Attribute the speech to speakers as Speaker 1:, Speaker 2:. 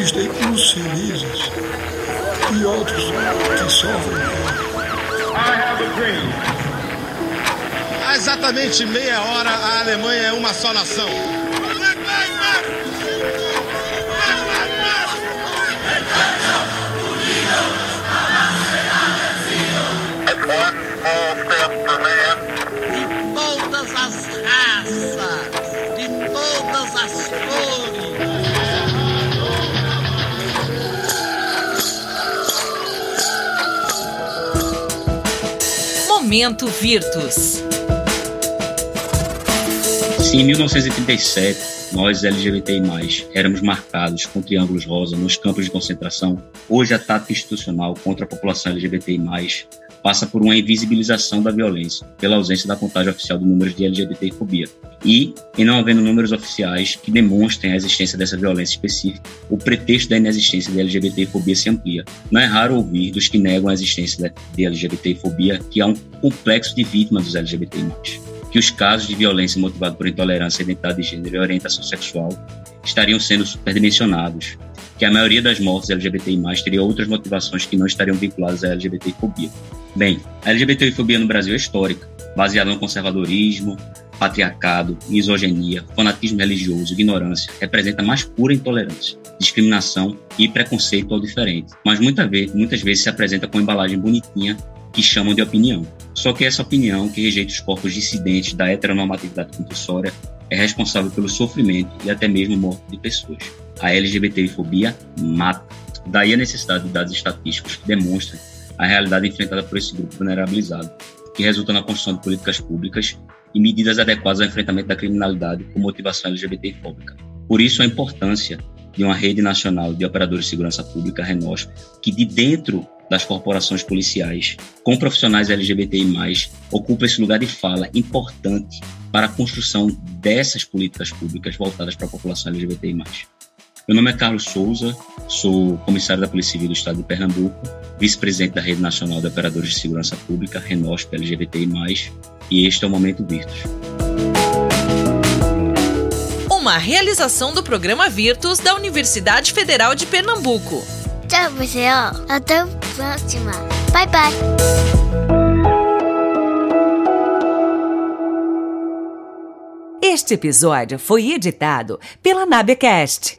Speaker 1: Existem uns felizes e outros que sofrem.
Speaker 2: Há exatamente meia hora, a Alemanha é uma só nação.
Speaker 3: Momento Virtus.
Speaker 4: Se em 1937 nós LGBTI+, éramos marcados com triângulos rosa nos campos de concentração, hoje a institucional contra a população LGBTI+, passa por uma invisibilização da violência, pela ausência da contagem oficial de números de LGBTI-fobia. E, em não havendo números oficiais que demonstrem a existência dessa violência específica, o pretexto da inexistência de LGBTI-fobia se amplia. Não é raro ouvir dos que negam a existência de LGBTI-fobia que há um complexo de vítimas dos LGBTI+, que os casos de violência motivada por intolerância, identidade de gênero e orientação sexual estariam sendo superdimensionados, que a maioria das mortes LGBTI+, teria outras motivações que não estariam vinculadas à LGBTI-fobia. Bem, a LGBTI-fobia no Brasil é histórica, baseada no conservadorismo, patriarcado, misoginia, fanatismo religioso, ignorância, representa mais pura intolerância, discriminação e preconceito ao diferente. Mas muitas vezes, muitas vezes se apresenta com embalagem bonitinha que chamam de opinião. Só que essa opinião, que rejeita os corpos dissidentes da heteronormatividade compulsória, é responsável pelo sofrimento e até mesmo morte de pessoas. A LGBTI-fobia mata. Daí a necessidade de dados estatísticos que demonstrem a realidade enfrentada por esse grupo vulnerabilizado, que resulta na construção de políticas públicas e medidas adequadas ao enfrentamento da criminalidade com motivação LGBTI-fóbica. Por isso, a importância de uma rede nacional de operadores de segurança pública, RENOSP, que de dentro das corporações policiais, com profissionais LGBTI+, ocupa esse lugar de fala importante para a construção dessas políticas públicas voltadas para a população LGBTI+. Meu nome é Carlos Souza, sou comissário da Polícia Civil do Estado de Pernambuco, vice-presidente da Rede Nacional de Operadores de Segurança Pública, RENOSP LGBTI+, e este é o Momento Virtus.
Speaker 3: Uma realização do programa Virtus da Universidade Federal de Pernambuco.
Speaker 5: Tchau, pessoal. Até a próxima. Bye, bye.
Speaker 6: Este episódio foi editado pela Nabecast